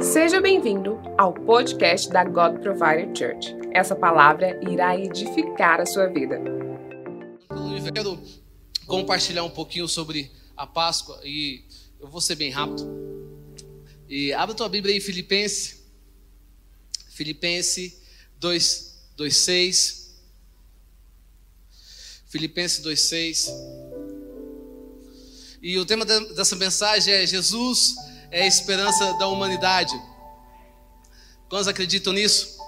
Seja bem-vindo ao podcast da God Provider Church. Essa palavra irá edificar a sua vida. Eu quero compartilhar um pouquinho sobre a Páscoa e eu vou ser bem rápido. E abre tua Bíblia aí, Filipenses. Filipenses 2, 2 6. Filipenses 2, 6. E o tema dessa mensagem é Jesus é a esperança da humanidade. Quantos acreditam nisso?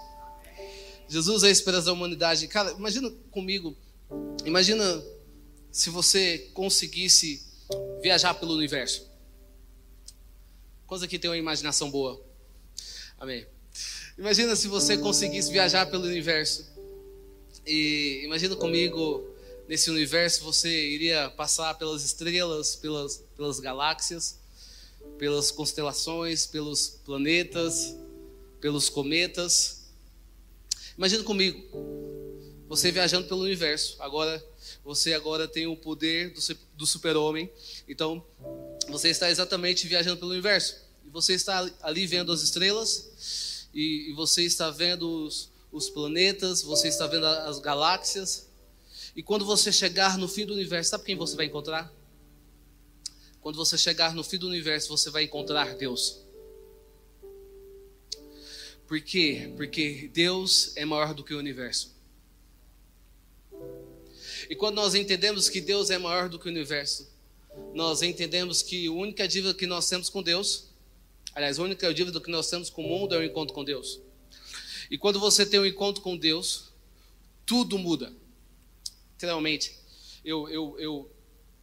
Jesus é a esperança da humanidade. Cara, imagina comigo, imagina se você conseguisse viajar pelo universo. Quantos aqui tem uma imaginação boa? Amém. Imagina se você conseguisse viajar pelo universo. E imagina comigo, nesse universo você iria passar pelas estrelas, pelas, pelas galáxias pelas constelações, pelos planetas, pelos cometas. Imagina comigo, você viajando pelo universo. Agora, você agora tem o poder do super-homem. Então, você está exatamente viajando pelo universo. E você está ali vendo as estrelas, e, você está vendo os, os planetas, você está vendo as galáxias. E quando você chegar no fim do universo, sabe quem você vai encontrar? Quando você chegar no fim do universo, você vai encontrar Deus. Por quê? Porque Deus é maior do que o universo. E quando nós entendemos que Deus é maior do que o universo, nós entendemos que a única dívida que nós temos com Deus, aliás, a única dívida que nós temos com o mundo é o encontro com Deus. E quando você tem um encontro com Deus, tudo muda. Literalmente. Eu, eu, eu,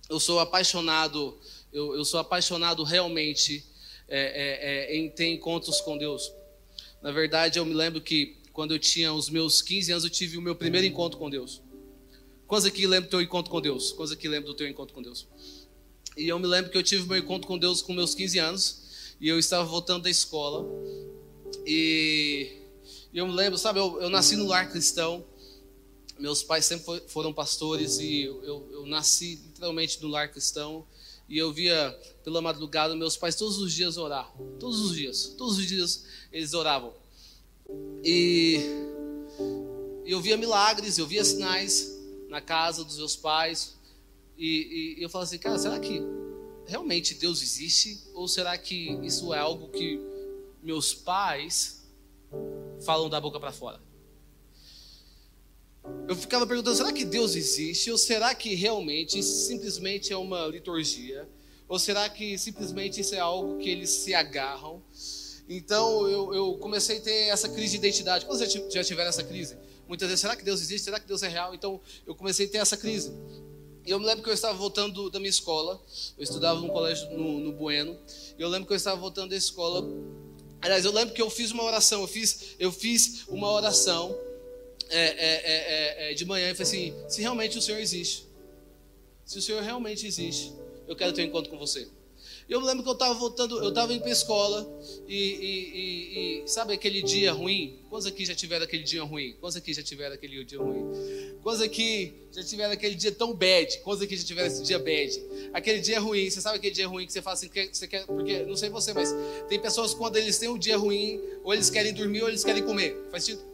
eu sou apaixonado eu, eu sou apaixonado realmente é, é, é, em ter encontros com Deus. Na verdade, eu me lembro que quando eu tinha os meus 15 anos, eu tive o meu primeiro encontro com Deus. Quantos aqui lembram do teu encontro com Deus? Quantos aqui lembram do teu encontro com Deus? E eu me lembro que eu tive meu encontro com Deus com meus 15 anos. E eu estava voltando da escola. E eu me lembro, sabe, eu, eu nasci no lar cristão. Meus pais sempre foram pastores e eu, eu, eu nasci literalmente no lar cristão e eu via pela madrugada meus pais todos os dias orar. Todos os dias. Todos os dias eles oravam. E eu via milagres, eu via sinais na casa dos meus pais. E, e, eu falava assim, cara, será que realmente Deus existe? Ou será que isso é algo que meus pais falam da boca para fora? Eu ficava perguntando: será que Deus existe? Ou será que realmente simplesmente é uma liturgia? Ou será que simplesmente isso é algo que eles se agarram? Então eu, eu comecei a ter essa crise de identidade. Quando já, já tiveram essa crise? Muitas vezes, será que Deus existe? Será que Deus é real? Então eu comecei a ter essa crise. E eu me lembro que eu estava voltando da minha escola. Eu estudava num colégio no, no Bueno. E eu lembro que eu estava voltando da escola. Aliás, eu lembro que eu fiz uma oração. Eu fiz, eu fiz uma oração é é, é, é, é, de manhã e falei assim: se realmente o Senhor existe, se o Senhor realmente existe, eu quero ter um encontro com você. Eu lembro que eu estava voltando, eu estava indo para a escola e, e, e, e, sabe aquele dia ruim? Quantos aqui já tiveram aquele dia ruim? Quantos aqui já tiveram aquele dia ruim? Quantos aqui já tiveram aquele dia tão bad? Quantos aqui já tiveram esse dia bad? Aquele dia ruim, você sabe aquele dia ruim que você fala assim, que você quer, porque não sei você, mas tem pessoas quando eles têm um dia ruim, ou eles querem dormir ou eles querem comer. Faz sentido?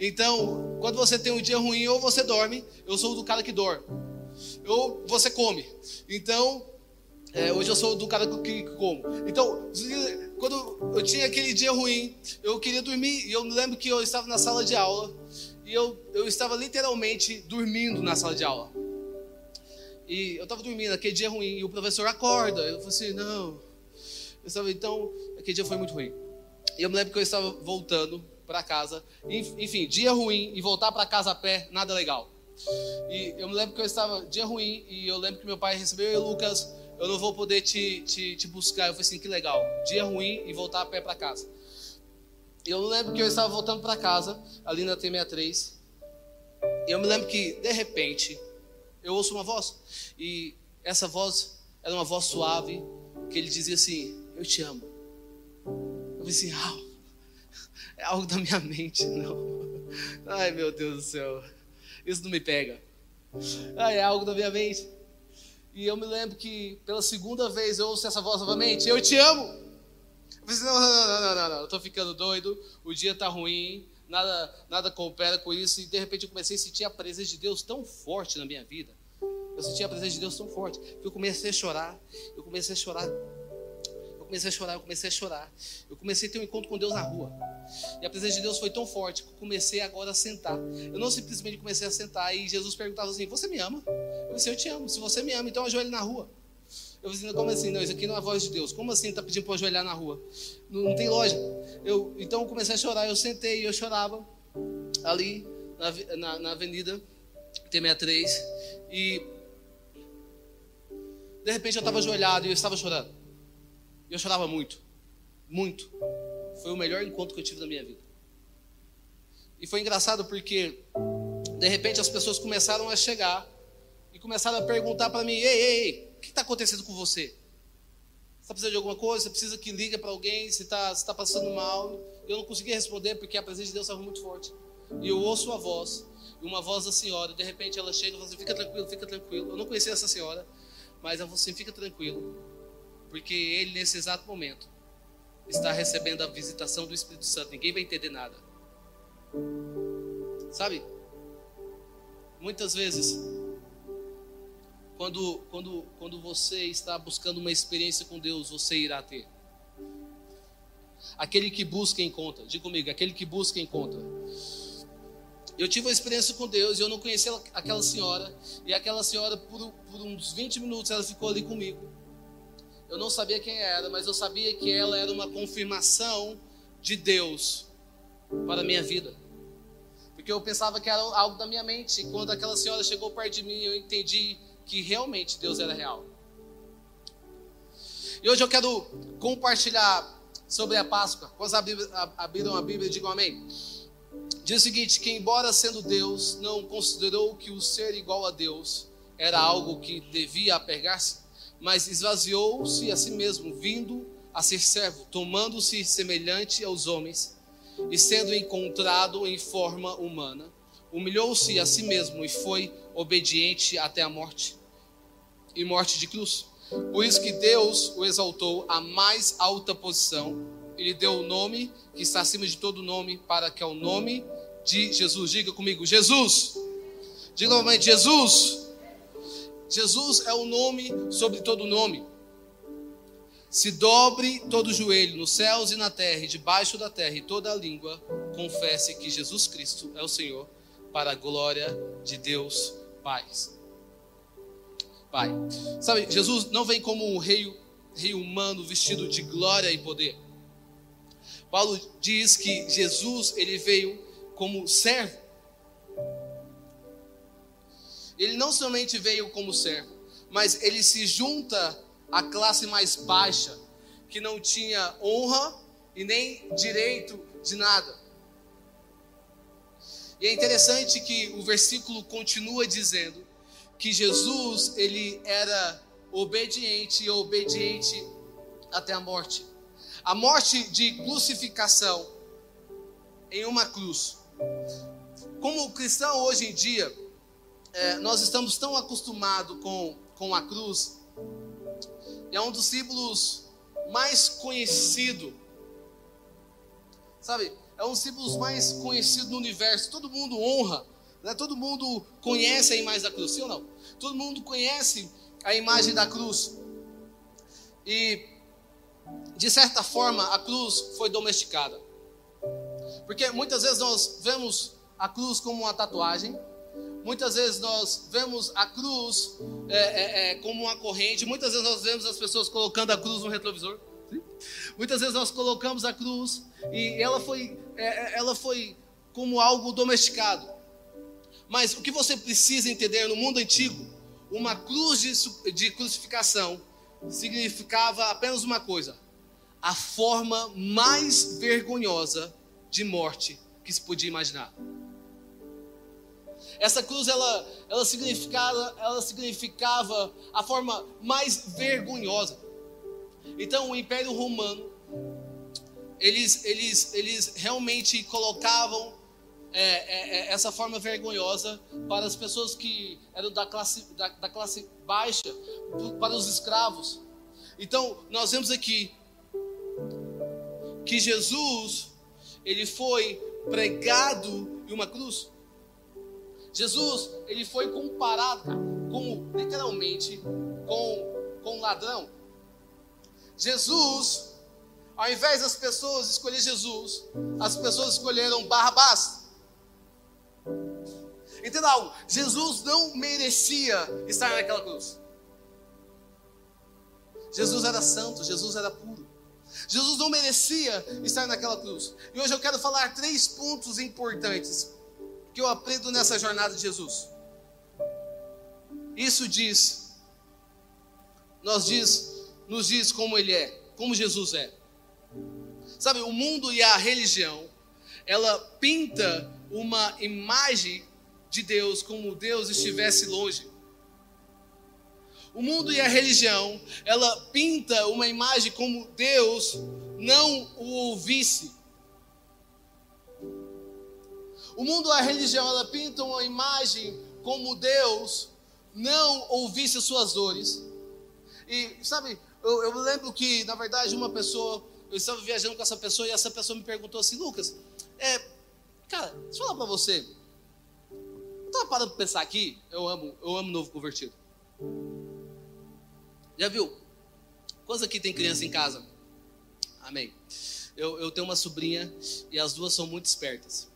Então, quando você tem um dia ruim, ou você dorme, eu sou do cara que dorme, ou você come. Então, é, hoje eu sou do cara que, como. Então, quando eu tinha aquele dia ruim, eu queria dormir, e eu me lembro que eu estava na sala de aula, e eu, eu estava literalmente dormindo na sala de aula. E eu estava dormindo, aquele dia ruim, e o professor acorda. Eu falei assim, não. Eu estava, então, aquele dia foi muito ruim. E eu me lembro que eu estava voltando para casa. Enfim, dia ruim e voltar para casa a pé, nada legal. E eu me lembro que eu estava dia ruim e eu lembro que meu pai recebeu e Lucas, eu não vou poder te, te, te buscar. Eu falei assim, que legal. Dia ruim e voltar a pé para casa. Eu lembro que eu estava voltando para casa, ali na T63. E eu me lembro que, de repente, eu ouço uma voz. E essa voz era uma voz suave, que ele dizia assim: Eu te amo. Eu falei assim: ah, é algo da minha mente, não. Ai, meu Deus do céu. Isso não me pega. Ai, é algo da minha mente. E eu me lembro que pela segunda vez eu ouço essa voz novamente: Eu te amo. Eu Assim, não, não, não, não, não, eu tô ficando doido, o dia tá ruim, nada, nada coopera com isso, e de repente eu comecei a sentir a presença de Deus tão forte na minha vida. Eu senti a presença de Deus tão forte que eu comecei a chorar, eu comecei a chorar, comecei a chorar, eu comecei a chorar. Eu comecei a ter um encontro com Deus na rua. E a presença de Deus foi tão forte que eu comecei agora a sentar. Eu não simplesmente comecei a sentar e Jesus perguntava assim: Você me ama? Eu disse: Eu te amo. Se você me ama, então ajoelhe na rua. Eu disse: Como assim? Não, isso aqui não é a voz de Deus. Como assim está pedindo para ajoelhar na rua? Não, não tem lógica. Eu, então eu comecei a chorar. Eu sentei e eu chorava ali na, na, na avenida T63. E de repente eu estava ajoelhado e eu estava chorando. E eu chorava muito. Muito. Foi o melhor encontro que eu tive na minha vida. E foi engraçado porque, de repente, as pessoas começaram a chegar e começaram a perguntar para mim: Ei, ei, ei, o que está acontecendo com você? Você está precisando de alguma coisa? Você precisa que ligue para alguém? Você está tá passando mal? Eu não conseguia responder porque a presença de Deus estava muito forte. E eu ouço a voz, e uma voz da senhora, de repente ela chega e fala assim: Fica tranquilo, fica tranquilo. Eu não conhecia essa senhora, mas ela falou assim: Fica tranquilo, porque ele, nesse exato momento, está recebendo a visitação do Espírito Santo. Ninguém vai entender nada. Sabe? Muitas vezes, quando, quando, quando você está buscando uma experiência com Deus, você irá ter. Aquele que busca encontra. Diga comigo, aquele que busca encontra. Eu tive uma experiência com Deus e eu não conhecia aquela senhora. E aquela senhora, por, por uns 20 minutos, ela ficou ali comigo. Eu não sabia quem era, mas eu sabia que ela era uma confirmação de Deus para a minha vida. Porque eu pensava que era algo da minha mente. E quando aquela senhora chegou perto de mim, eu entendi que realmente Deus era real. E hoje eu quero compartilhar sobre a Páscoa. Quando abriram a Bíblia, digam amém. Diz o seguinte: que embora sendo Deus, não considerou que o ser igual a Deus era algo que devia apegar-se, mas esvaziou-se a si mesmo, vindo a ser servo, tomando-se semelhante aos homens, e sendo encontrado em forma humana, humilhou-se a si mesmo e foi obediente até a morte e morte de cruz. Por isso que Deus o exaltou à mais alta posição e lhe deu o nome que está acima de todo nome, para que ao nome de Jesus, diga comigo, Jesus. Diga novamente, Jesus Jesus é o nome sobre todo nome. Se dobre todo joelho nos céus e na terra e debaixo da terra e toda a língua confesse que Jesus Cristo é o Senhor para a glória de Deus Pai. Pai. Sabe, Jesus não vem como um rei, rei humano vestido de glória e poder. Paulo diz que Jesus ele veio como servo ele não somente veio como servo, mas ele se junta à classe mais baixa, que não tinha honra e nem direito de nada. E é interessante que o versículo continua dizendo que Jesus, ele era obediente e obediente até a morte. A morte de crucificação em uma cruz. Como cristão hoje em dia, é, nós estamos tão acostumados com, com a cruz, é um dos símbolos mais conhecido, sabe? É um dos símbolos mais conhecido no universo. Todo mundo honra, né? todo mundo conhece a imagem da cruz, sim ou não? Todo mundo conhece a imagem da cruz. E, de certa forma, a cruz foi domesticada. Porque muitas vezes nós vemos a cruz como uma tatuagem, Muitas vezes nós vemos a cruz é, é, é, como uma corrente, muitas vezes nós vemos as pessoas colocando a cruz no retrovisor. Muitas vezes nós colocamos a cruz e ela foi, é, é, ela foi como algo domesticado. Mas o que você precisa entender no mundo antigo, uma cruz de, de crucificação significava apenas uma coisa: a forma mais vergonhosa de morte que se podia imaginar. Essa cruz ela, ela, significava, ela significava a forma mais vergonhosa. Então o Império Romano eles, eles, eles realmente colocavam é, é, é essa forma vergonhosa para as pessoas que eram da classe, da, da classe baixa, para os escravos. Então, nós vemos aqui que Jesus ele foi pregado em uma cruz. Jesus, ele foi comparado com literalmente com com um ladrão. Jesus, ao invés das pessoas escolher Jesus, as pessoas escolheram Barrabás. Entenda algo, Jesus não merecia estar naquela cruz. Jesus era santo, Jesus era puro. Jesus não merecia estar naquela cruz. E hoje eu quero falar três pontos importantes que eu aprendo nessa jornada de Jesus. Isso diz, nós diz, nos diz como ele é, como Jesus é. Sabe, o mundo e a religião, ela pinta uma imagem de Deus como Deus estivesse longe. O mundo e a religião, ela pinta uma imagem como Deus não o ouvisse. O mundo a religião, ela pinta uma imagem como Deus não ouvisse suas dores. E sabe, eu, eu lembro que, na verdade, uma pessoa, eu estava viajando com essa pessoa e essa pessoa me perguntou assim, Lucas, é, cara, deixa eu falar para você, eu estava parando para pensar aqui, eu amo, eu amo novo convertido. Já viu? Quantos aqui tem criança em casa? Amém. Eu, eu tenho uma sobrinha e as duas são muito espertas.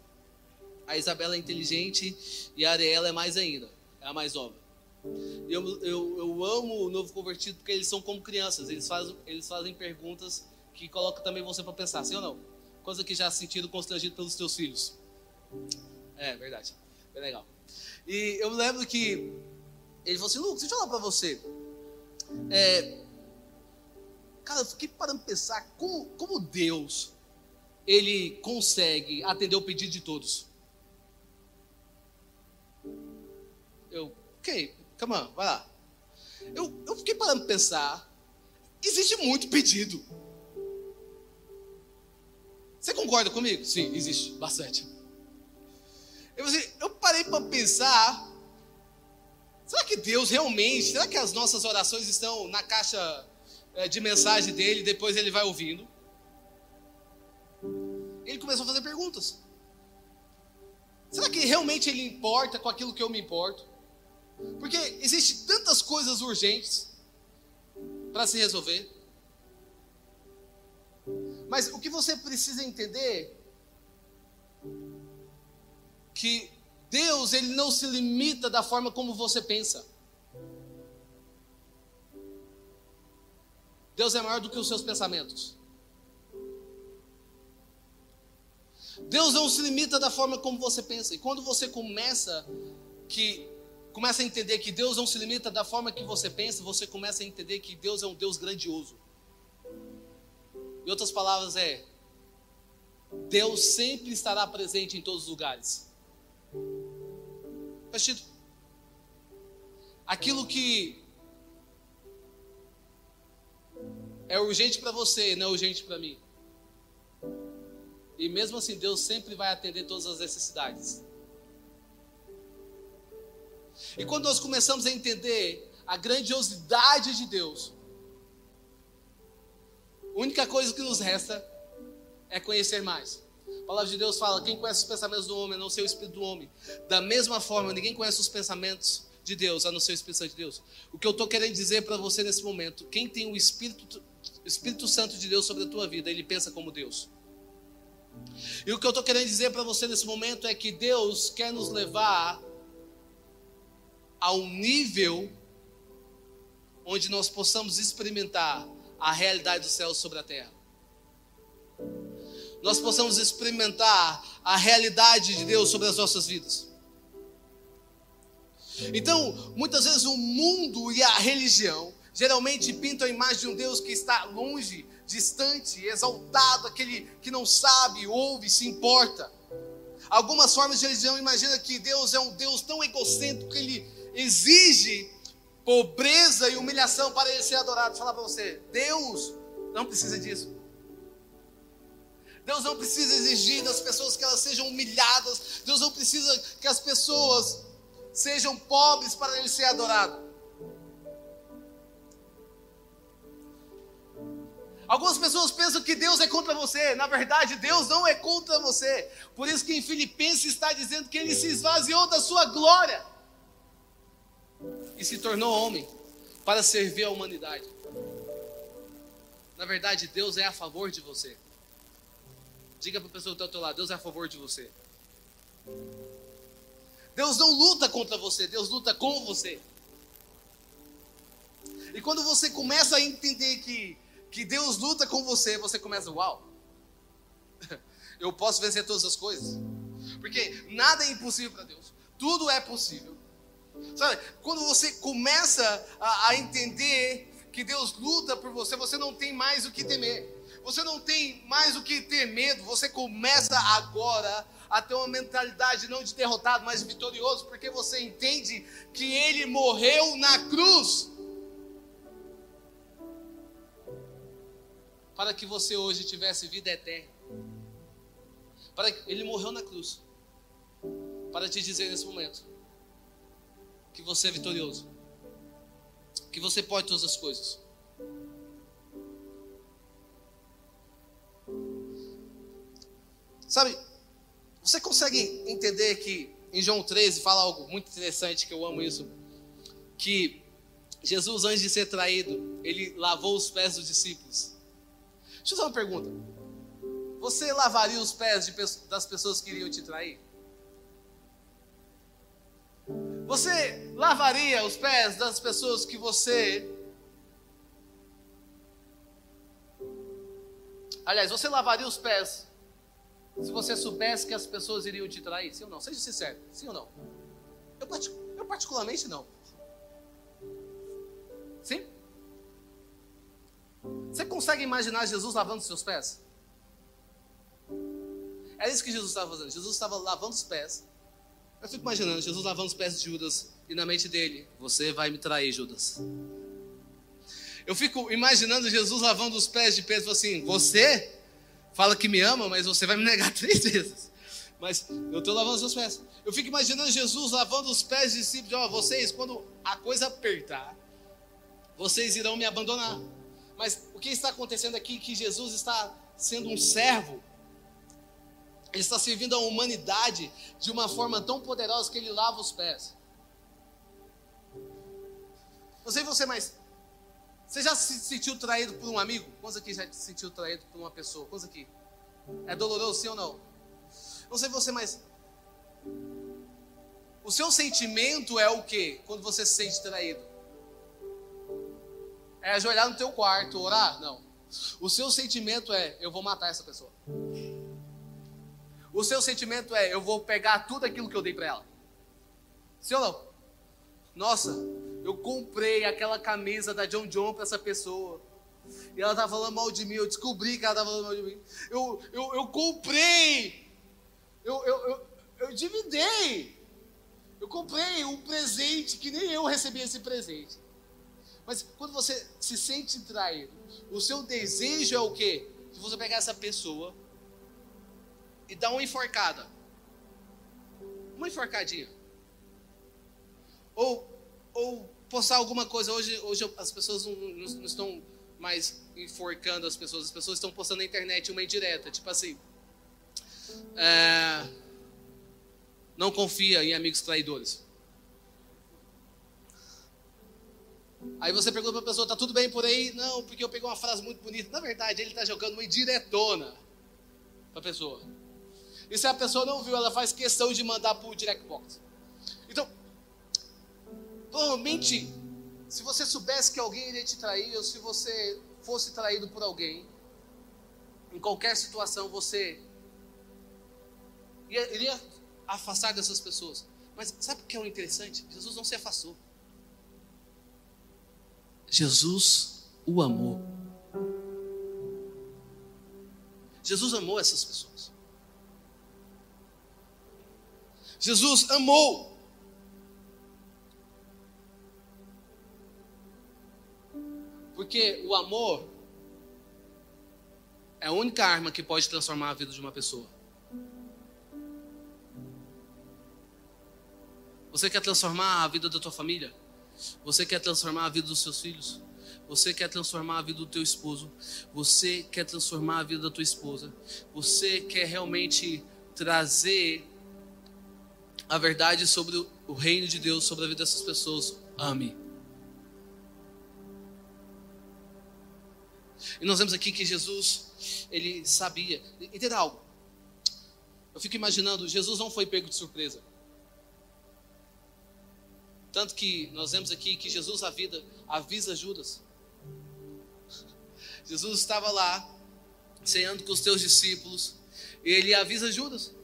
A Isabela é inteligente e a Ariela é mais ainda, é a mais nova. Eu, eu, eu amo o novo convertido porque eles são como crianças, eles fazem, eles fazem perguntas que colocam também você para pensar, sim ou não? Coisa que já sentido constrangido pelos teus filhos. É, verdade. Bem legal. E eu lembro que ele falou assim: Lucas, deixa eu falar para você. É, cara, eu fiquei parando para pensar como, como Deus ele consegue atender o pedido de todos. Eu, ok, come on, vai lá. Eu, eu fiquei parando para pensar, existe muito pedido. Você concorda comigo? Sim, existe bastante. Eu, eu parei para pensar Será que Deus realmente, será que as nossas orações estão na caixa é, de mensagem dele depois ele vai ouvindo? Ele começou a fazer perguntas. Será que realmente ele importa com aquilo que eu me importo? Porque existem tantas coisas urgentes para se resolver. Mas o que você precisa entender que Deus, ele não se limita da forma como você pensa. Deus é maior do que os seus pensamentos. Deus não se limita da forma como você pensa. E quando você começa que começa a entender que Deus não se limita da forma que você pensa, você começa a entender que Deus é um Deus grandioso. Em outras palavras é Deus sempre estará presente em todos os lugares. Faz sentido? Aquilo que é urgente para você não é urgente para mim. E mesmo assim, Deus sempre vai atender todas as necessidades. E quando nós começamos a entender a grandiosidade de Deus, a única coisa que nos resta é conhecer mais. A palavra de Deus fala: quem conhece os pensamentos do homem, a não ser o espírito do homem. Da mesma forma, ninguém conhece os pensamentos de Deus, a não ser o Espírito Santo de Deus. O que eu estou querendo dizer para você nesse momento: quem tem o Espírito, Espírito Santo de Deus sobre a tua vida, ele pensa como Deus. E o que eu estou querendo dizer para você nesse momento é que Deus quer nos levar a um nível onde nós possamos experimentar a realidade do céu sobre a terra nós possamos experimentar a realidade de Deus sobre as nossas vidas. Então, muitas vezes o mundo e a religião geralmente pintam a imagem de um Deus que está longe, distante, exaltado, aquele que não sabe, ouve, se importa. Algumas formas de religião imaginam que Deus é um Deus tão egocêntrico que ele exige pobreza e humilhação para ele ser adorado. Falar para você, Deus não precisa disso. Deus não precisa exigir das pessoas que elas sejam humilhadas. Deus não precisa que as pessoas sejam pobres para Ele ser adorado. Algumas pessoas pensam que Deus é contra você. Na verdade, Deus não é contra você. Por isso que em Filipenses está dizendo que ele se esvaziou da sua glória e se tornou homem para servir a humanidade. Na verdade, Deus é a favor de você. Diga para a pessoa está ao teu lado, Deus é a favor de você. Deus não luta contra você, Deus luta com você. E quando você começa a entender que, que Deus luta com você, você começa, uau, eu posso vencer todas as coisas. Porque nada é impossível para Deus, tudo é possível. Sabe, quando você começa a, a entender que Deus luta por você, você não tem mais o que temer. Você não tem mais o que ter medo. Você começa agora a ter uma mentalidade não de derrotado, mas vitorioso, porque você entende que Ele morreu na cruz. Para que você hoje tivesse vida eterna. Para Ele morreu na cruz. Para te dizer nesse momento que você é vitorioso que você pode todas as coisas. Sabe, você consegue entender que em João 13 fala algo muito interessante, que eu amo isso, que Jesus, antes de ser traído, ele lavou os pés dos discípulos. Deixa eu fazer uma pergunta. Você lavaria os pés de, das pessoas que iriam te trair? Você lavaria os pés das pessoas que você. Aliás, você lavaria os pés se você soubesse que as pessoas iriam te trair? Sim ou não? Seja sincero, sim ou não? Eu, eu particularmente não. Sim? Você consegue imaginar Jesus lavando seus pés? É isso que Jesus estava fazendo. Jesus estava lavando os pés eu fico imaginando Jesus lavando os pés de Judas e na mente dele: Você vai me trair, Judas. Eu fico imaginando Jesus lavando os pés de Pedro assim: Você fala que me ama, mas você vai me negar três vezes. Mas eu estou lavando os seus pés. Eu fico imaginando Jesus lavando os pés de discípulos: Ó, oh, vocês, quando a coisa apertar, vocês irão me abandonar. Mas o que está acontecendo aqui é que Jesus está sendo um servo ele está servindo a humanidade de uma forma tão poderosa que ele lava os pés. Não sei você, mas você já se sentiu traído por um amigo? Quantos aqui já se sentiu traído por uma pessoa? Quantos aqui? É doloroso, sim ou não? Não sei você, mas o seu sentimento é o que quando você se sente traído? É ajoelhar no teu quarto, orar? Não. O seu sentimento é eu vou matar essa pessoa. O seu sentimento é: eu vou pegar tudo aquilo que eu dei para ela. Sim ou não? Nossa, eu comprei aquela camisa da John John para essa pessoa. E ela estava falando mal de mim. Eu descobri que ela estava falando mal de mim. Eu, eu, eu comprei. Eu, eu, eu, eu dividei. Eu comprei um presente que nem eu recebi esse presente. Mas quando você se sente traído, o seu desejo é o quê? De você pegar essa pessoa e dá uma enforcada. Uma enforcadinha. Ou, ou postar alguma coisa. Hoje, hoje as pessoas não, não estão mais enforcando as pessoas. As pessoas estão postando na internet uma indireta. Tipo assim. É, não confia em amigos traidores. Aí você pergunta para a pessoa, tá tudo bem por aí? Não, porque eu peguei uma frase muito bonita. Na verdade, ele está jogando uma indiretona para a pessoa. E se a pessoa não viu, ela faz questão de mandar para o direct box. Então, provavelmente, se você soubesse que alguém iria te trair, ou se você fosse traído por alguém, em qualquer situação você iria afastar dessas pessoas. Mas sabe o que é o interessante? Jesus não se afastou. Jesus o amou. Jesus amou essas pessoas. Jesus amou. Porque o amor é a única arma que pode transformar a vida de uma pessoa. Você quer transformar a vida da tua família? Você quer transformar a vida dos seus filhos? Você quer transformar a vida do teu esposo. Você quer transformar a vida da tua esposa. Você quer realmente trazer a verdade sobre o reino de Deus, sobre a vida dessas pessoas. Ame. E nós vemos aqui que Jesus, ele sabia. Entenda algo. Eu fico imaginando, Jesus não foi pego de surpresa. Tanto que nós vemos aqui que Jesus avisa, avisa Judas. Jesus estava lá, ceando com os teus discípulos, e ele avisa Judas.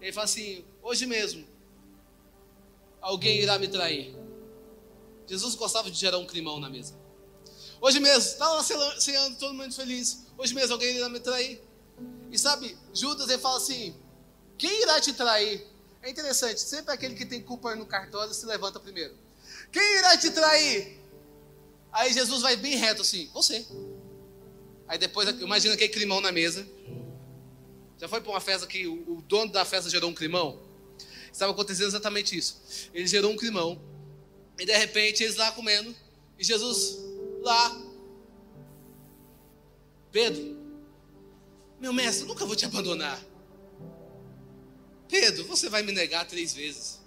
Ele fala assim: hoje mesmo, alguém irá me trair. Jesus gostava de gerar um climão na mesa. Hoje mesmo, estava lá ceando, todo mundo feliz. Hoje mesmo alguém irá me trair. E sabe, Judas ele fala assim: quem irá te trair? É interessante, sempre aquele que tem culpa no cartório se levanta primeiro. Quem irá te trair? Aí Jesus vai bem reto assim: você. Aí depois, imagina aquele climão na mesa. Já foi para uma festa que o, o dono da festa gerou um climão? Estava acontecendo exatamente isso. Ele gerou um climão. E de repente eles lá comendo. E Jesus lá. Pedro, meu mestre, eu nunca vou te abandonar. Pedro, você vai me negar três vezes.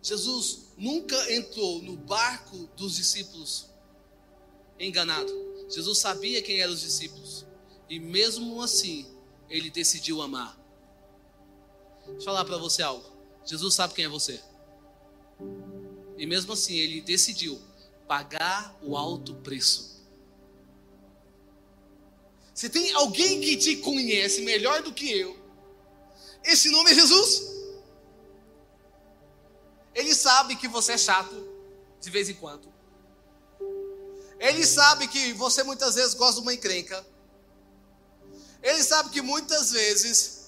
Jesus nunca entrou no barco dos discípulos enganado. Jesus sabia quem eram os discípulos. E mesmo assim, ele decidiu amar. Deixa eu falar para você algo. Jesus sabe quem é você. E mesmo assim, ele decidiu pagar o alto preço. Se tem alguém que te conhece melhor do que eu, esse nome é Jesus. Ele sabe que você é chato de vez em quando. Ele sabe que você muitas vezes gosta de uma encrenca. Ele sabe que muitas vezes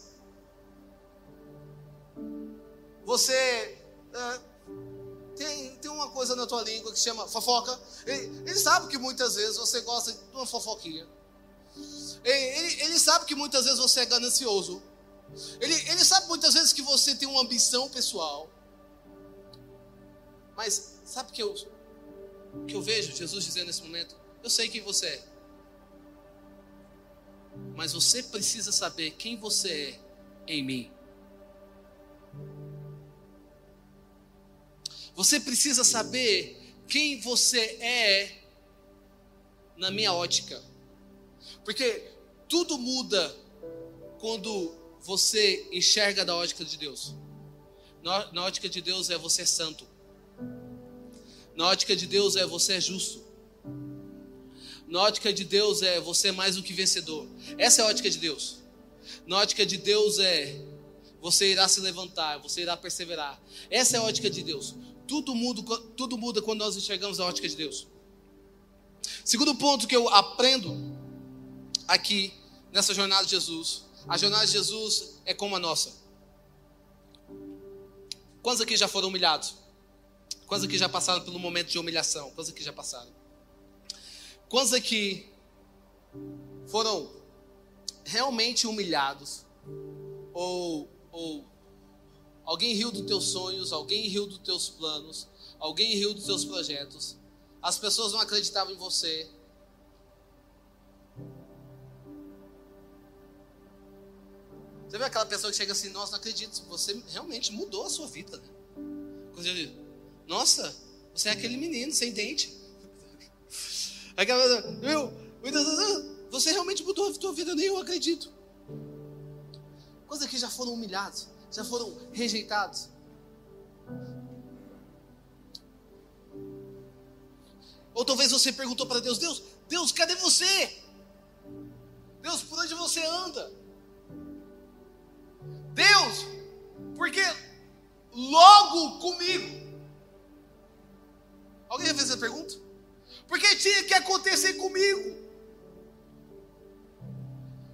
você uh, tem, tem uma coisa na tua língua que chama fofoca. Ele, ele sabe que muitas vezes você gosta de uma fofoquinha. Ele, ele, ele sabe que muitas vezes você é ganancioso. Ele, ele sabe muitas vezes que você tem uma ambição pessoal. Mas sabe o que eu, que eu vejo Jesus dizendo nesse momento? Eu sei quem você é. Mas você precisa saber quem você é em mim. Você precisa saber quem você é na minha ótica. Porque tudo muda quando você enxerga da ótica de Deus. Na, ótica de Deus é você é santo. Na ótica de Deus é você é justo. Na ótica de Deus é você é mais do que vencedor. Essa é a ótica de Deus. Na ótica de Deus é você irá se levantar, você irá perseverar. Essa é a ótica de Deus. Tudo muda, tudo muda quando nós enxergamos a ótica de Deus. Segundo ponto que eu aprendo aqui nessa jornada de Jesus a jornada de Jesus é como a nossa. Quantos aqui já foram humilhados? Quantos aqui já passaram pelo momento de humilhação? Quantos aqui já passaram? Quantos aqui foram realmente humilhados? Ou, ou alguém riu dos teus sonhos, alguém riu dos teus planos, alguém riu dos teus projetos, as pessoas não acreditavam em você, Você vê aquela pessoa que chega assim, nossa, não acredito, você realmente mudou a sua vida. Né? Nossa, você é aquele menino sem dente. Aquela, meu, você realmente mudou a sua vida, nem eu acredito. Quantos aqui já foram humilhados, já foram rejeitados? Ou talvez você perguntou para Deus: Deus, Deus, cadê você? Deus, por onde você anda? Deus, porque logo comigo. Alguém já fez essa pergunta? Porque tinha que acontecer comigo.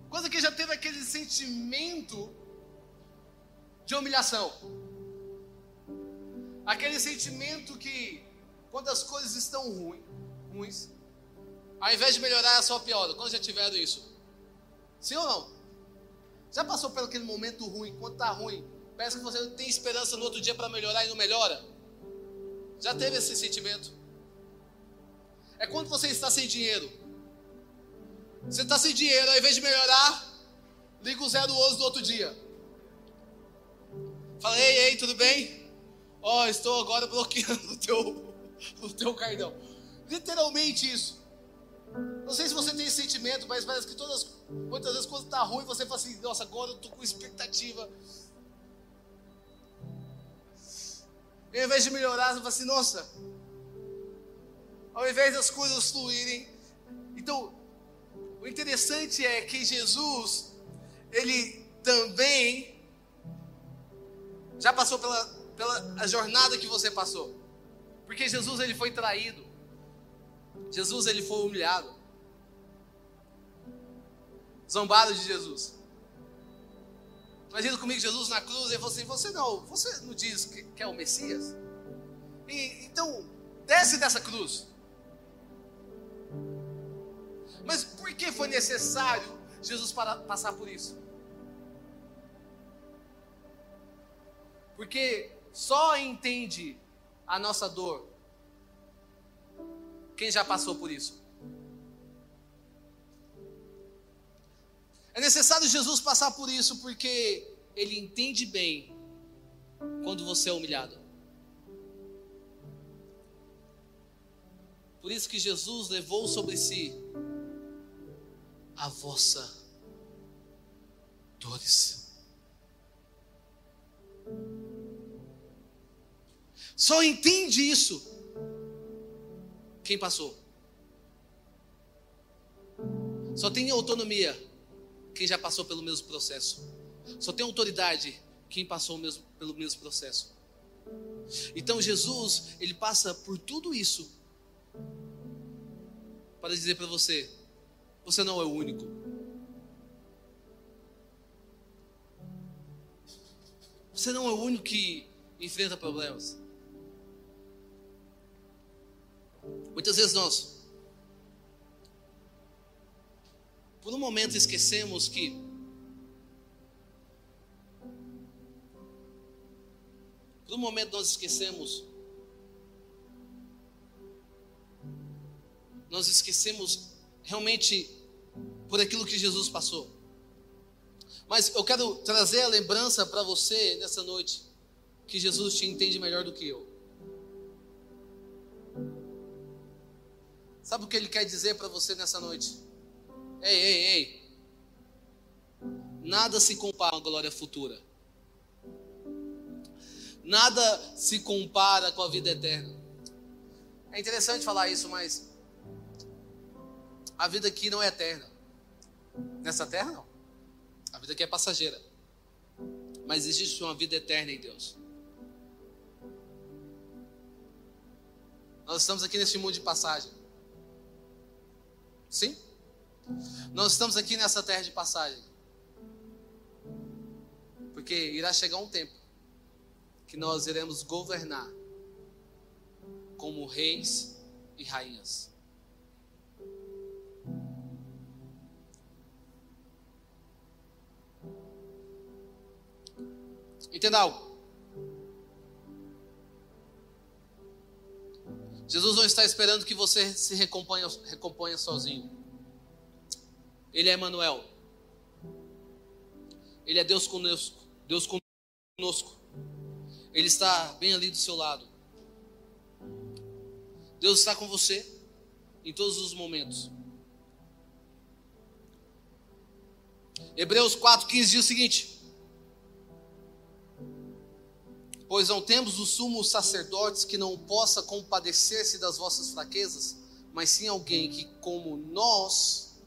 Coisa que já teve aquele sentimento de humilhação. Aquele sentimento que quando as coisas estão ruins, ruins, ao invés de melhorar, é só piora. Quando já tiveram isso? Sim ou não? Já passou pelo aquele momento ruim, quando está ruim? Parece que você tem esperança no outro dia para melhorar e não melhora? Já teve esse sentimento? é quando você está sem dinheiro. Você está sem dinheiro, ao invés de melhorar, liga o 011 do outro dia. Fala, ei, ei, tudo bem? Ó, oh, estou agora bloqueando o teu, o teu cartão. Literalmente isso. Não sei se você tem esse sentimento, mas parece que todas, muitas vezes quando está ruim, você fala assim, nossa, agora eu estou com expectativa. E ao invés de melhorar, você fala assim, nossa, ao invés das coisas fluírem. Então, o interessante é que Jesus, ele também já passou pela, pela jornada que você passou. Porque Jesus ele foi traído. Jesus ele foi humilhado. Zombaram de Jesus. Imagina comigo Jesus na cruz, ele falou assim: Você não, você não diz que, que é o Messias? E, então, desce dessa cruz. Mas por que foi necessário Jesus para, passar por isso? Porque só entende a nossa dor quem já passou por isso. É necessário Jesus passar por isso porque ele entende bem quando você é humilhado. Por isso que Jesus levou sobre si a vossa dores. Só entende isso quem passou? Só tem autonomia quem já passou pelo mesmo processo. Só tem autoridade quem passou mesmo, pelo mesmo processo. Então Jesus, ele passa por tudo isso para dizer para você: você não é o único. Você não é o único que enfrenta problemas. Muitas vezes nós, por um momento, esquecemos que por um momento nós esquecemos nós esquecemos realmente por aquilo que Jesus passou. Mas eu quero trazer a lembrança para você nessa noite que Jesus te entende melhor do que eu. Sabe o que ele quer dizer para você nessa noite? Ei, ei, ei. Nada se compara com a glória futura. Nada se compara com a vida eterna. É interessante falar isso, mas a vida aqui não é eterna. Nessa terra, não. A vida aqui é passageira. Mas existe uma vida eterna em Deus. Nós estamos aqui nesse mundo de passagem. Sim? Nós estamos aqui nessa terra de passagem. Porque irá chegar um tempo que nós iremos governar como reis e rainhas. Entenda algo. Jesus não está esperando que você se recomponha, recomponha sozinho. Ele é Emmanuel. Ele é Deus conosco. Deus conosco. Ele está bem ali do seu lado. Deus está com você em todos os momentos. Hebreus 4,15 diz o seguinte: Pois não temos o sumo sacerdotes que não possa compadecer-se das vossas fraquezas, mas sim alguém que, como nós,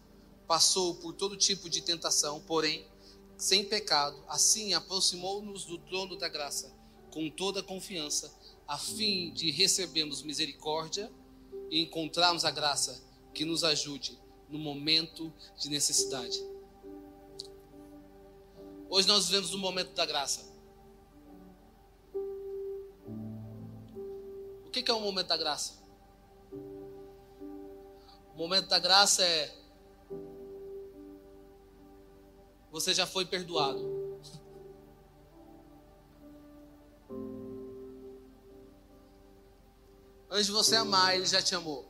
passou por todo tipo de tentação, porém, sem pecado, assim aproximou-nos do trono da graça, com toda confiança, a fim de recebermos misericórdia e encontrarmos a graça que nos ajude no momento de necessidade. Hoje nós vivemos no momento da graça. O que é o momento da graça? O momento da graça é. Você já foi perdoado. Antes de você amar, ele já te amou.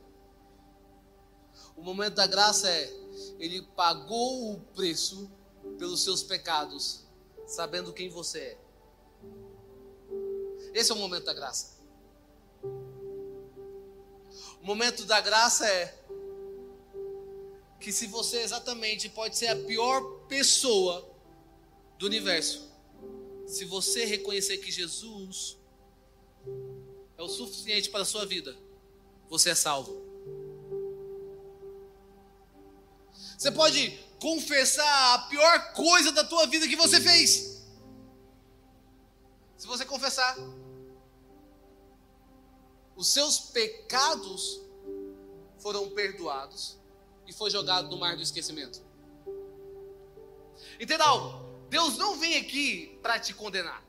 O momento da graça é ele pagou o preço pelos seus pecados, sabendo quem você é. Esse é o momento da graça. O momento da graça é que se você exatamente pode ser a pior pessoa do universo, se você reconhecer que Jesus é o suficiente para a sua vida, você é salvo. Você pode confessar a pior coisa da tua vida que você fez. Se você confessar, os seus pecados foram perdoados e foi jogado no mar do esquecimento. Entenda algo? Deus não vem aqui para te condenar.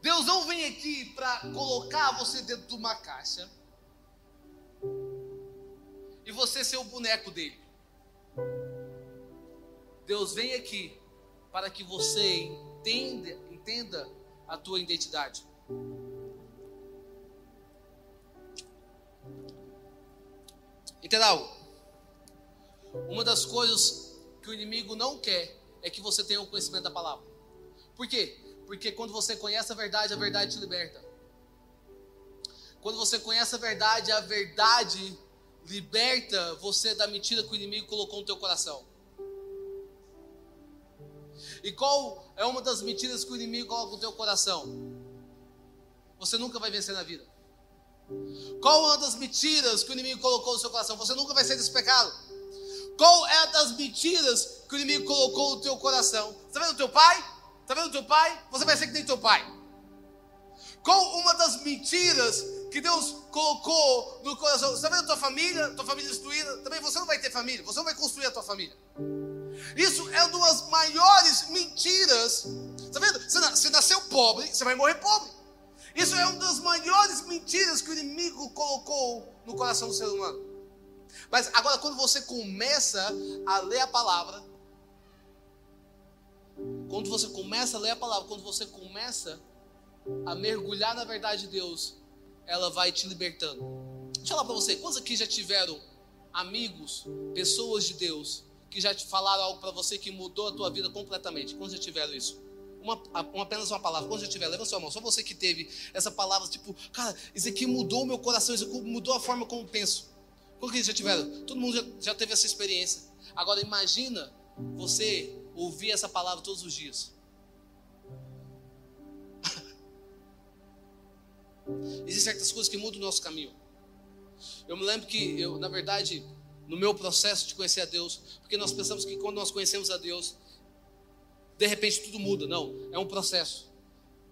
Deus não vem aqui para colocar você dentro de uma caixa e você ser o boneco dele. Deus vem aqui para que você entenda, entenda a tua identidade. Entendeu? Uma das coisas que o inimigo não quer é que você tenha o conhecimento da palavra. Por quê? Porque quando você conhece a verdade, a verdade te liberta. Quando você conhece a verdade, a verdade liberta você da mentira que o inimigo colocou no teu coração. E qual é uma das mentiras que o inimigo coloca no teu coração? Você nunca vai vencer na vida. Qual uma das mentiras que o inimigo colocou no seu coração? Você nunca vai sair desse pecado. Qual é das mentiras que o inimigo colocou no teu coração? Está vendo o teu pai? Está vendo o teu pai? Você vai ser que nem teu pai. Qual uma das mentiras que Deus colocou no coração? Está vendo tua família? Tua família destruída? Também você não vai ter família. Você não vai construir a tua família. Isso é uma das maiores mentiras. Está vendo? Você nasceu pobre, você vai morrer pobre. Isso é uma das maiores mentiras que o inimigo colocou no coração do ser humano. Mas agora, quando você começa a ler a palavra, quando você começa a ler a palavra, quando você começa a mergulhar na verdade de Deus, ela vai te libertando. Deixa eu falar para você, quantos aqui já tiveram amigos, pessoas de Deus, que já te falaram algo para você que mudou a tua vida completamente? Quantos já tiveram isso? Uma, uma, apenas uma palavra. Quando já tiver, leva sua mão. Só você que teve essa palavra, tipo, cara, isso aqui mudou o meu coração, isso aqui mudou a forma como penso. Quando que já tiveram? Todo mundo já, já teve essa experiência. Agora imagina você ouvir essa palavra todos os dias. Existem certas coisas que mudam o nosso caminho. Eu me lembro que eu, na verdade, no meu processo de conhecer a Deus, porque nós pensamos que quando nós conhecemos a Deus, de repente tudo muda. Não, é um processo.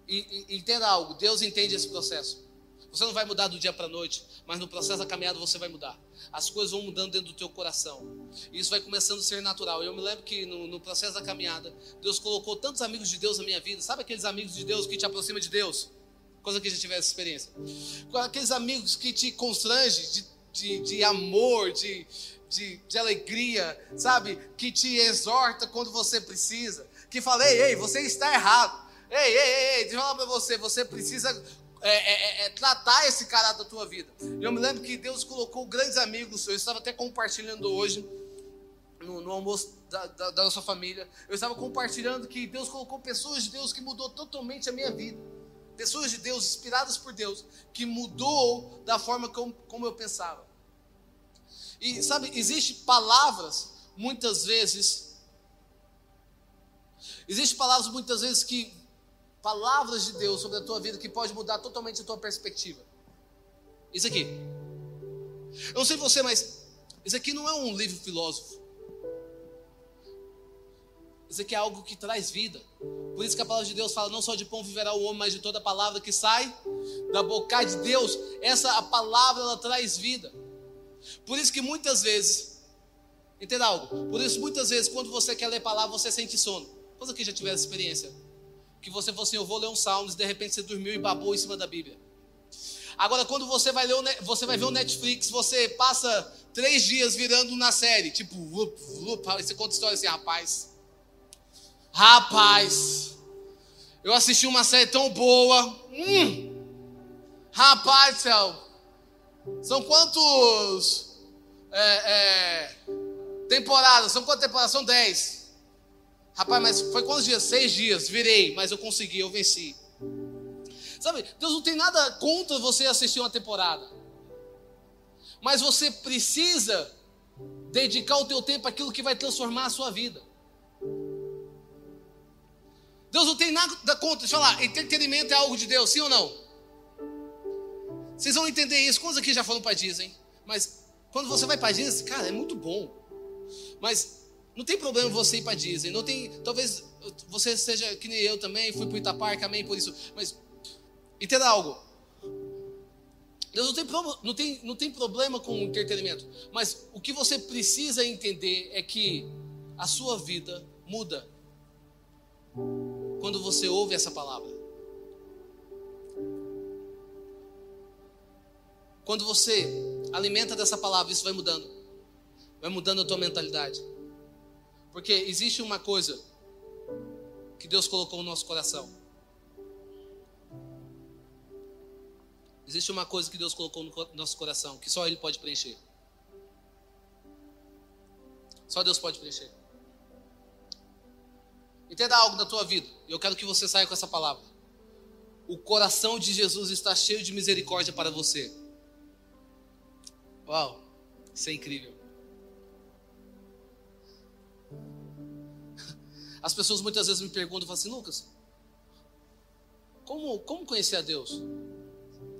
E, e entenda algo: Deus entende esse processo. Você não vai mudar do dia para a noite, mas no processo da caminhada você vai mudar. As coisas vão mudando dentro do teu coração. E isso vai começando a ser natural. Eu me lembro que no, no, processo da caminhada, Deus colocou tantos amigos de Deus na minha vida. Sabe aqueles amigos de Deus que te aproximam de Deus? Coisa que já tiver essa experiência. Aqueles amigos que te constrangem de, de, de amor, de, de, de alegria, sabe? Que te exorta quando você precisa que fala: ei, ei, você está errado. Ei, ei, ei, ei deixa eu falar para você: você precisa é, é, é, é, tratar esse cara da tua vida. Eu me lembro que Deus colocou grandes amigos, eu estava até compartilhando hoje. No, no almoço da, da, da nossa família, eu estava compartilhando que Deus colocou pessoas de Deus que mudou totalmente a minha vida pessoas de Deus, inspiradas por Deus, que mudou da forma como, como eu pensava. E sabe, existem palavras, muitas vezes, Existem palavras muitas vezes que palavras de Deus sobre a tua vida que pode mudar totalmente a tua perspectiva. Isso aqui. Eu não sei você, mas isso aqui não é um livro filósofo. Isso aqui é algo que traz vida. Por isso que a palavra de Deus fala: não só de pão viverá o homem, mas de toda palavra que sai da boca de Deus. Essa a palavra ela traz vida. Por isso que muitas vezes, entenda algo? Por isso muitas vezes quando você quer ler palavra você sente sono. Quantos aqui já tiveram essa experiência? Que você falou assim, eu vou ler um salmo, e de repente você dormiu e babou em cima da Bíblia. Agora, quando você vai, ler você vai ver o Netflix, você passa três dias virando na série, tipo, whoop, aí você conta história assim, rapaz. Rapaz, eu assisti uma série tão boa. Hum, rapaz céu. São quantos é, é, temporadas? São quantas temporadas? São dez. Rapaz, mas foi quantos dias? Seis dias. Virei, mas eu consegui, eu venci. Sabe, Deus não tem nada contra você assistir uma temporada. Mas você precisa dedicar o teu tempo àquilo que vai transformar a sua vida. Deus não tem nada contra. Deixa eu falar, entretenimento é algo de Deus, sim ou não? Vocês vão entender isso. Quantos aqui já foram para Disney? Mas quando você vai para Disney, cara, é muito bom. Mas não tem problema você ir para Disney. Não tem, talvez você seja que nem eu também, fui para Itaparca, amém por isso. Mas entenda algo. Deus não tem, não, tem, não tem problema com o entretenimento. Mas o que você precisa entender é que a sua vida muda quando você ouve essa palavra. Quando você alimenta dessa palavra, isso vai mudando. Vai mudando a tua mentalidade. Porque existe uma coisa que Deus colocou no nosso coração. Existe uma coisa que Deus colocou no nosso coração que só Ele pode preencher. Só Deus pode preencher. Entenda algo da tua vida. E eu quero que você saia com essa palavra. O coração de Jesus está cheio de misericórdia para você. Uau, isso é incrível. As pessoas muitas vezes me perguntam, assim, Lucas, como, como conhecer a Deus?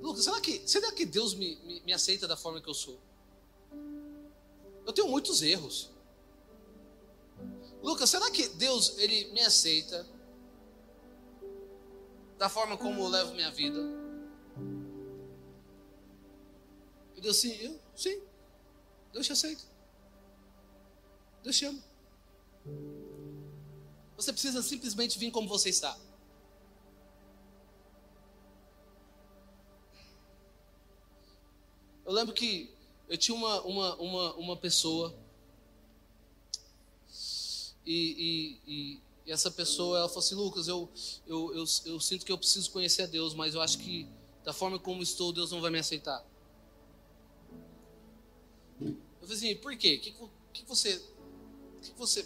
Lucas, será que, será que Deus me, me, me aceita da forma que eu sou? Eu tenho muitos erros. Lucas, será que Deus ele me aceita da forma como eu levo minha vida? E Deus sim, eu sim. Deus te aceita. Deus te ama. Você precisa simplesmente vir como você está. Eu lembro que eu tinha uma, uma, uma, uma pessoa e, e, e, essa pessoa ela falou assim, Lucas, eu, eu, eu, eu sinto que eu preciso conhecer a Deus, mas eu acho que da forma como estou, Deus não vai me aceitar. Eu falei assim, por quê? O que, que você. Que você.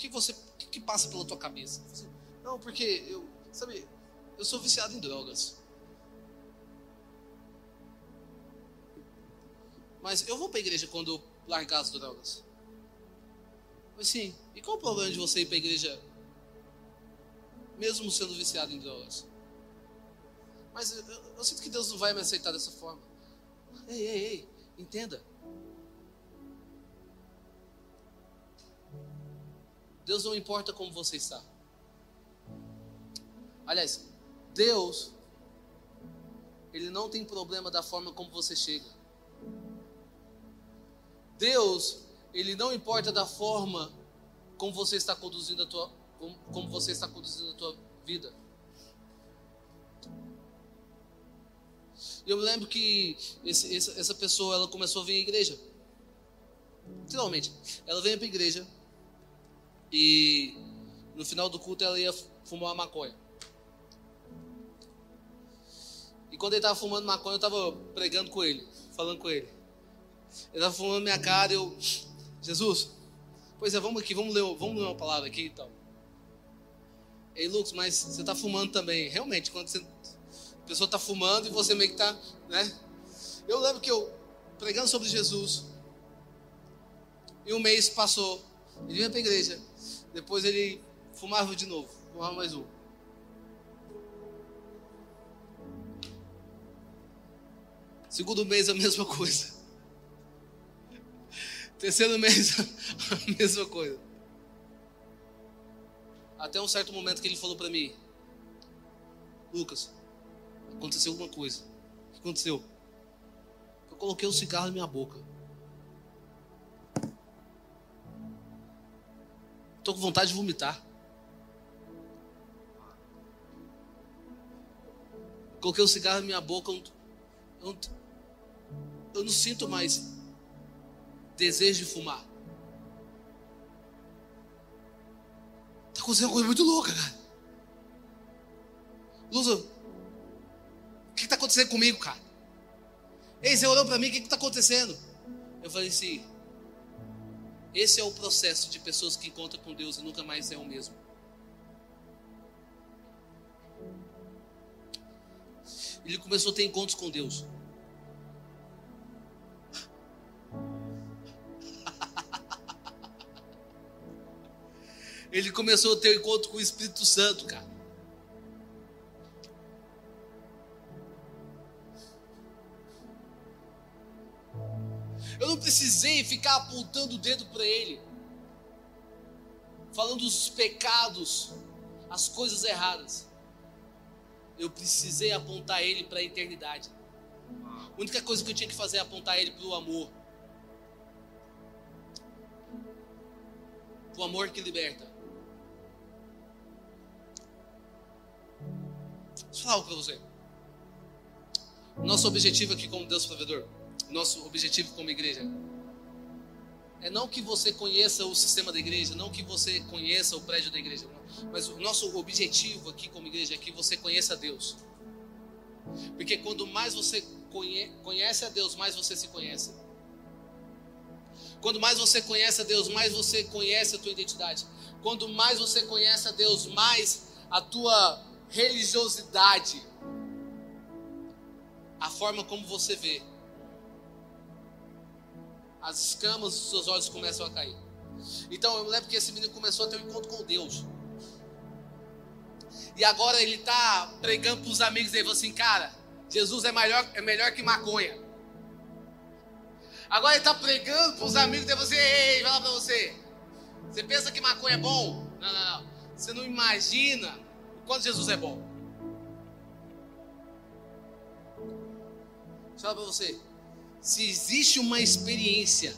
Que você. Que, que passa pela tua cabeça? Assim, não, porque eu. Sabe, eu sou viciado em drogas. Mas eu vou para a igreja quando eu largar as drogas. Assim, e qual o problema de você ir para a igreja mesmo sendo viciado em drogas? Mas eu, eu, eu, sinto que Deus não vai me aceitar dessa forma. Ei, ei, ei, entenda. Deus não importa como você está. Aliás, Deus, Ele não tem problema da forma como você chega. Deus, ele não importa da forma como você está conduzindo a tua, como, como você está conduzindo a tua vida. Eu me lembro que esse, essa, pessoa ela começou a vir à igreja. Literalmente, ela veio para a igreja e no final do culto ela ia fumar uma maconha. E quando ele estava fumando maconha, eu estava pregando com ele, falando com ele. Ele estava fumando minha cara, eu, Jesus, pois é, vamos aqui, vamos ler, vamos ler uma palavra aqui e tal. Ei, Lucas, mas você está fumando também. Realmente, quando você, a pessoa está fumando e você meio que está, né? Eu lembro que eu, pregando sobre Jesus, e um mês passou, ele vinha para a igreja, depois ele fumava de novo, fumava mais um. Segundo mês, a mesma coisa. Terceiro mês, a mesma coisa. Até um certo momento que ele falou para mim: Lucas, aconteceu alguma coisa. O que aconteceu? Eu coloquei um cigarro na minha boca. Estou com vontade de vomitar. Coloquei um cigarro na minha boca. Eu não, eu não sinto mais desejo de fumar. Está acontecendo uma coisa muito louca, cara. Lusa, o que está acontecendo comigo, cara? Você olhou para mim, o que está acontecendo? Eu falei assim: esse é o processo de pessoas que encontram com Deus e nunca mais é o mesmo. Ele começou a ter encontros com Deus. Ele começou a ter encontro com o Espírito Santo, cara. Precisei ficar apontando o dedo para ele, falando os pecados, as coisas erradas. Eu precisei apontar ele para a eternidade. A única coisa que eu tinha que fazer é apontar ele para o amor. O amor que liberta. Deixa eu falar algo para você. Nosso objetivo aqui como Deus provedor nosso objetivo como igreja é não que você conheça o sistema da igreja, não que você conheça o prédio da igreja, mas o nosso objetivo aqui como igreja é que você conheça Deus. Porque quando mais você conhece a Deus, mais você se conhece. Quando mais você conhece a Deus, mais você conhece a tua identidade. Quando mais você conhece a Deus, mais a tua religiosidade, a forma como você vê, as escamas dos seus olhos começam a cair. Então eu lembro que esse menino começou a ter um encontro com Deus. E agora ele está pregando para os amigos dele, assim, cara, Jesus é melhor, é melhor que maconha. Agora ele está pregando para os amigos dele, ei, ei, vai lá para você. Você pensa que maconha é bom? Não, não, não. Você não imagina o quanto Jesus é bom. Deixa eu falar para você se existe uma experiência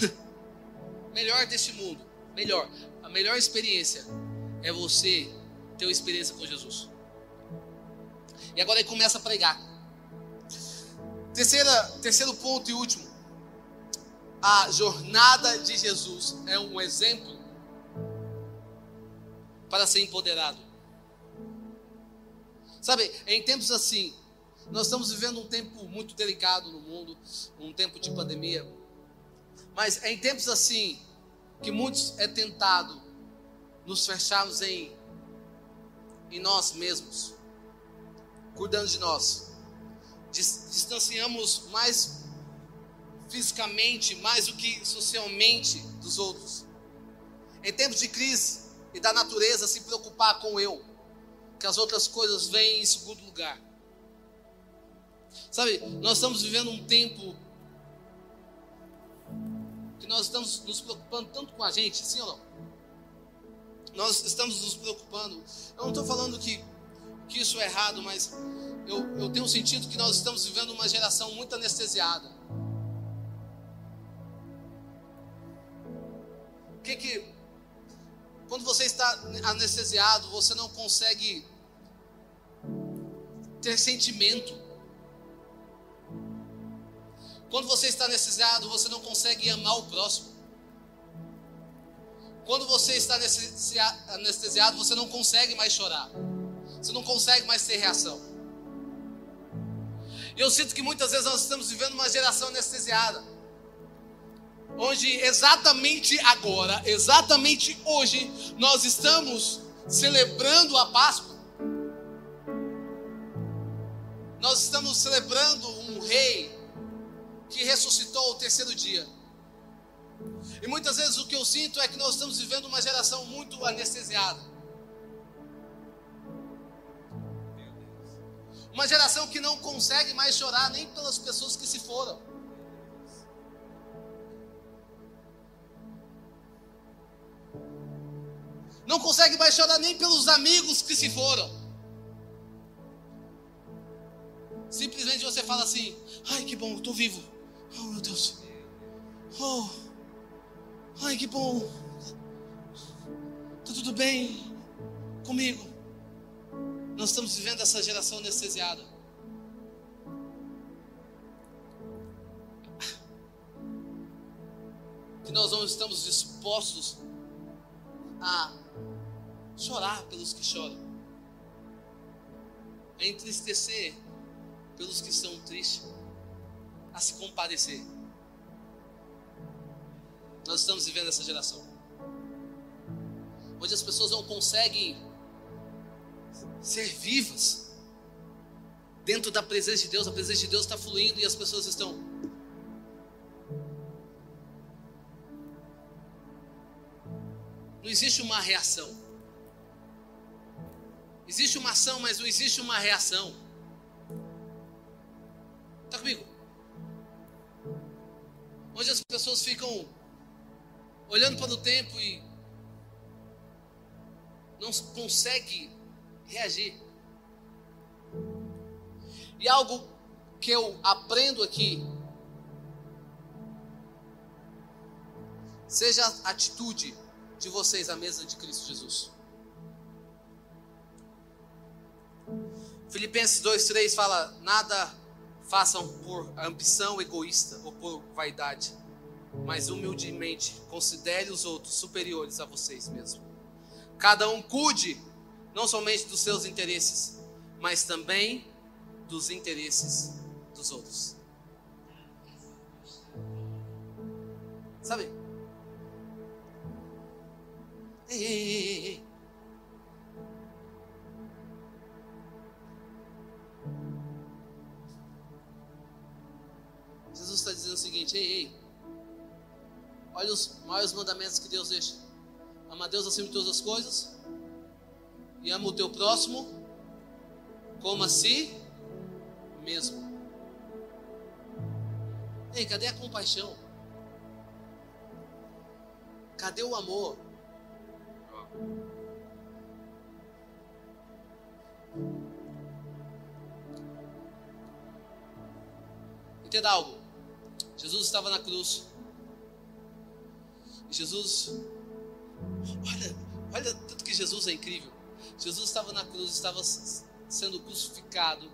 melhor deste mundo, melhor, a melhor experiência é você ter uma experiência com Jesus. E agora ele começa a pregar. Terceira, terceiro ponto e último. A jornada de Jesus é um exemplo para ser empoderado. Sabe, em tempos assim, nós estamos vivendo um tempo muito delicado no mundo, um tempo de pandemia. Mas é em tempos assim que muitos é tentado nos fecharmos em, em nós mesmos, cuidando de nós. Distanciamos mais fisicamente, mais do que socialmente dos outros. Em tempos de crise e da natureza, se preocupar com eu, que as outras coisas vêm em segundo lugar. Sabe, nós estamos vivendo um tempo que nós estamos nos preocupando tanto com a gente, sim ou não? Nós estamos nos preocupando. Eu não estou falando que, que isso é errado, mas eu, eu tenho sentido que nós estamos vivendo uma geração muito anestesiada. O que que. Quando você está anestesiado, você não consegue ter sentimento. Quando você está anestesiado, você não consegue amar o próximo. Quando você está anestesiado, você não consegue mais chorar. Você não consegue mais ter reação. E eu sinto que muitas vezes nós estamos vivendo uma geração anestesiada. Onde exatamente agora, exatamente hoje, nós estamos celebrando a Páscoa. Nós estamos celebrando um rei que ressuscitou o terceiro dia. E muitas vezes o que eu sinto é que nós estamos vivendo uma geração muito anestesiada. Uma geração que não consegue mais chorar nem pelas pessoas que se foram. Não consegue mais chorar nem pelos amigos que se foram. Simplesmente você fala assim: ai que bom, eu estou vivo. Oh, meu Deus. Oh. Ai, que bom. Tá tudo bem comigo. Nós estamos vivendo essa geração anestesiada. Que nós não estamos dispostos a chorar pelos que choram, a entristecer pelos que estão tristes, a se compadecer. Nós estamos vivendo essa geração, onde as pessoas não conseguem ser vivas dentro da presença de Deus. A presença de Deus está fluindo e as pessoas estão. Não existe uma reação. Existe uma ação, mas não existe uma reação. Está comigo? Onde as pessoas ficam olhando para o tempo e não consegue reagir. E algo que eu aprendo aqui, seja a atitude de vocês à mesa de Cristo Jesus. Filipenses 2,3 fala: Nada façam por ambição egoísta ou por vaidade, mas humildemente considere os outros superiores a vocês mesmos. Cada um cuide não somente dos seus interesses, mas também dos interesses dos outros. Sabe? Ei, ei, ei, ei. Jesus está dizendo o seguinte: ei, ei, olha os maiores mandamentos que Deus deixa. Ama Deus acima de todas as coisas e ama o teu próximo como a si mesmo. Ei, cadê a compaixão? Cadê o amor? Entenda algo. Jesus estava na cruz. E Jesus, olha, olha tanto que Jesus é incrível. Jesus estava na cruz, estava sendo crucificado,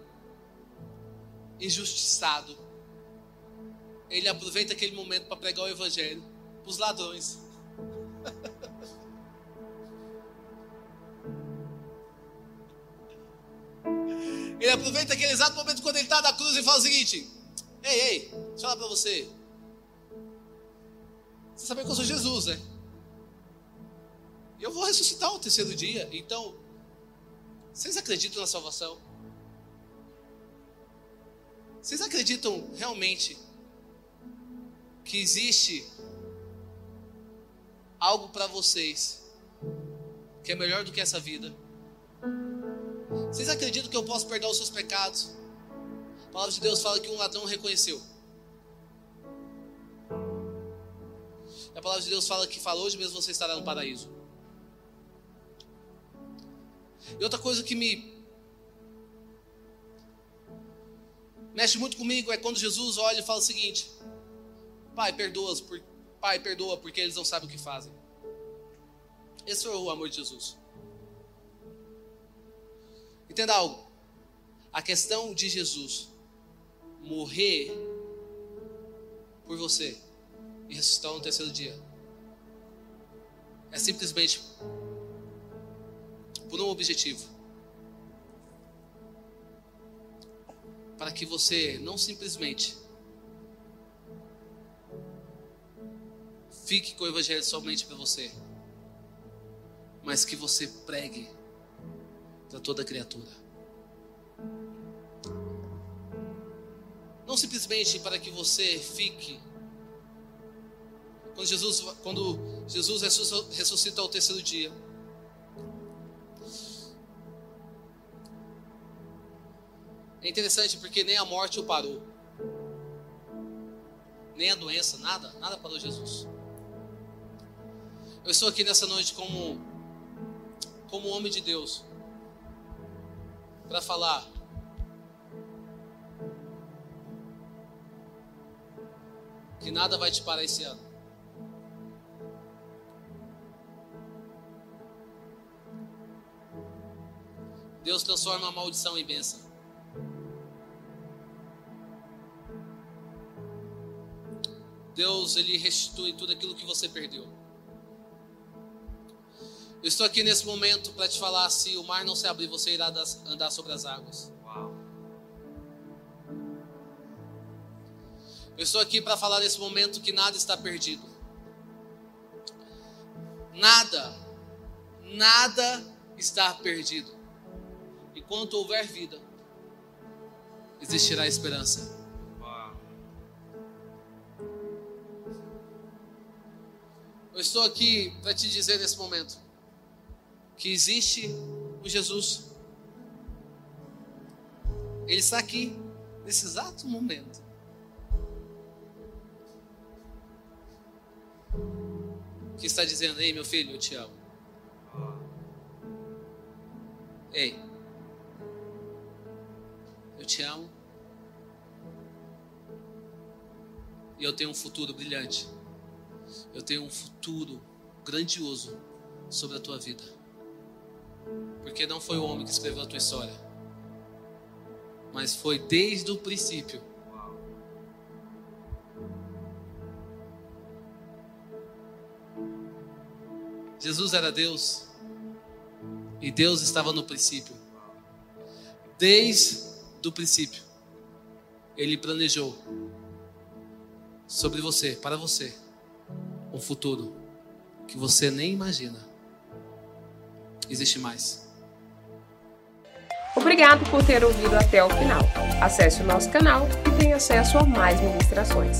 injustiçado. Ele aproveita aquele momento para pregar o evangelho para os ladrões. Ele aproveita aquele exato momento quando ele está na cruz e fala o seguinte: Ei, ei, deixa eu falar para você. Você sabe que eu sou Jesus, né? Eu vou ressuscitar o terceiro dia. Então, vocês acreditam na salvação? Vocês acreditam realmente que existe algo para vocês que é melhor do que essa vida? Vocês acreditam que eu posso perdoar os seus pecados? Palavra de Deus fala que um ladrão reconheceu. A palavra de Deus fala que fala hoje mesmo você estará no paraíso. E outra coisa que me mexe muito comigo é quando Jesus olha e fala o seguinte: Pai, perdoa, por, Pai, perdoa porque eles não sabem o que fazem. Esse foi o amor de Jesus. Entenda algo. A questão de Jesus morrer por você e ressuscitar no terceiro dia é simplesmente por um objetivo. Para que você não simplesmente fique com o Evangelho somente para você, mas que você pregue para toda criatura. Não simplesmente para que você fique. Quando Jesus, quando Jesus ressuscita ao terceiro dia, É interessante porque nem a morte o parou. Nem a doença, nada, nada parou Jesus. Eu estou aqui nessa noite como como homem de Deus para falar que nada vai te parar esse ano. Deus transforma a maldição em bênção. Deus ele restitui tudo aquilo que você perdeu. Eu estou aqui nesse momento para te falar: se o mar não se abrir, você irá andar sobre as águas. Eu estou aqui para falar nesse momento que nada está perdido. Nada, nada está perdido. Enquanto houver vida, existirá esperança. Eu estou aqui para te dizer nesse momento que existe um Jesus. Ele está aqui nesse exato momento. Que está dizendo: Ei, meu filho, eu te amo. Ei, eu te amo. E eu tenho um futuro brilhante. Eu tenho um futuro grandioso sobre a tua vida. Porque não foi o homem que escreveu a tua história, mas foi desde o princípio. Jesus era Deus e Deus estava no princípio. Desde o princípio, Ele planejou sobre você, para você um futuro que você nem imagina. Existe mais. Obrigado por ter ouvido até o final. Acesse o nosso canal e tenha acesso a mais ministrações.